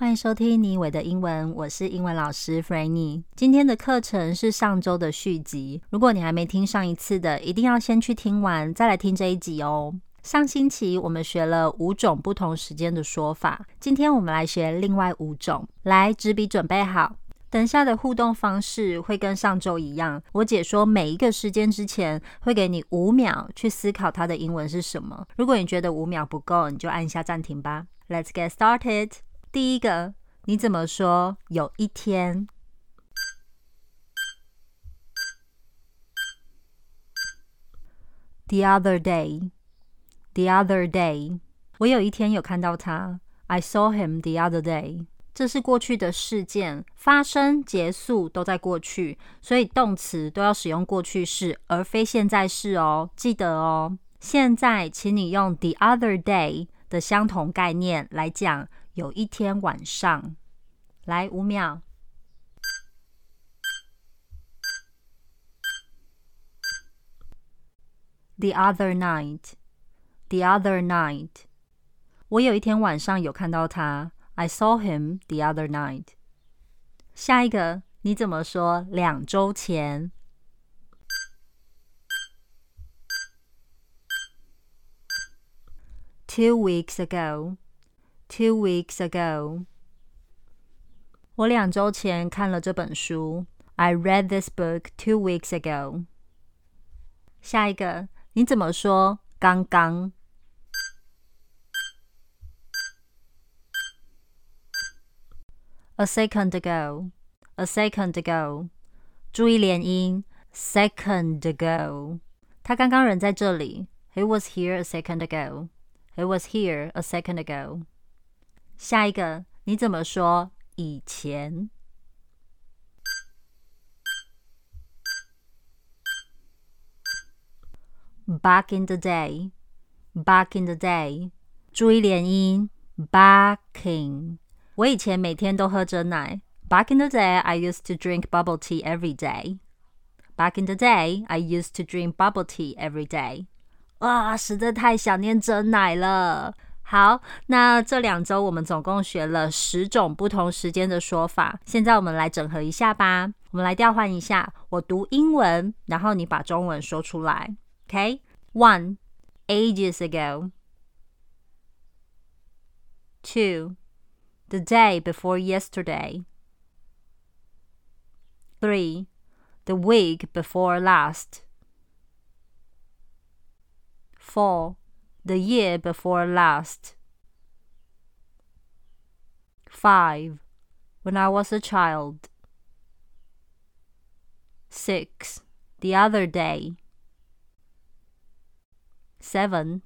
欢迎收听妮伟的英文，我是英文老师 Frannie。今天的课程是上周的续集，如果你还没听上一次的，一定要先去听完，再来听这一集哦。上星期我们学了五种不同时间的说法，今天我们来学另外五种。来，纸笔准备好，等下的互动方式会跟上周一样，我解说每一个时间之前，会给你五秒去思考它的英文是什么。如果你觉得五秒不够，你就按下暂停吧。Let's get started。第一个，你怎么说？有一天，the other day，the other day，我有一天有看到他，I saw him the other day。这是过去的事件，发生、结束都在过去，所以动词都要使用过去式，而非现在式哦。记得哦。现在，请你用 the other day 的相同概念来讲。有一天晚上，来五秒。The other night, the other night，我有一天晚上有看到他。I saw him the other night。下一个，你怎么说？两周前。Two weeks ago。Two weeks ago，我两周前看了这本书。I read this book two weeks ago。下一个，你怎么说？刚刚。A second ago。A second ago。注意连音。Second ago，他刚刚人在这里。He was here a second ago。He was here a second ago。 下一个，你怎么说？以前，back in the day，back in the day，注意连音，backing。我以前每天都喝珍奶。Back in the day, I used to drink bubble tea every day. Back in the day, I used to drink bubble tea every day. 哇，实在太想念珍奶了。好，那这两周我们总共学了十种不同时间的说法。现在我们来整合一下吧。我们来调换一下，我读英文，然后你把中文说出来。OK，One, ages ago. Two, the day before yesterday. Three, the week before last. Four. The year before last. Five. When I was a child. Six. The other day. Seven.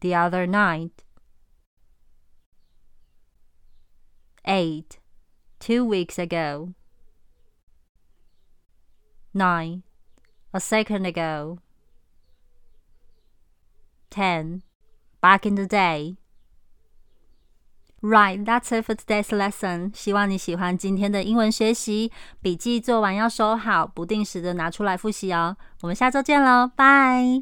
The other night. Eight. Two weeks ago. Nine. A second ago. Ten, back in the day. Right, that's it for today's lesson. 希望你喜欢今天的英文学习，笔记做完要收好，不定时的拿出来复习哦。我们下周见喽，拜。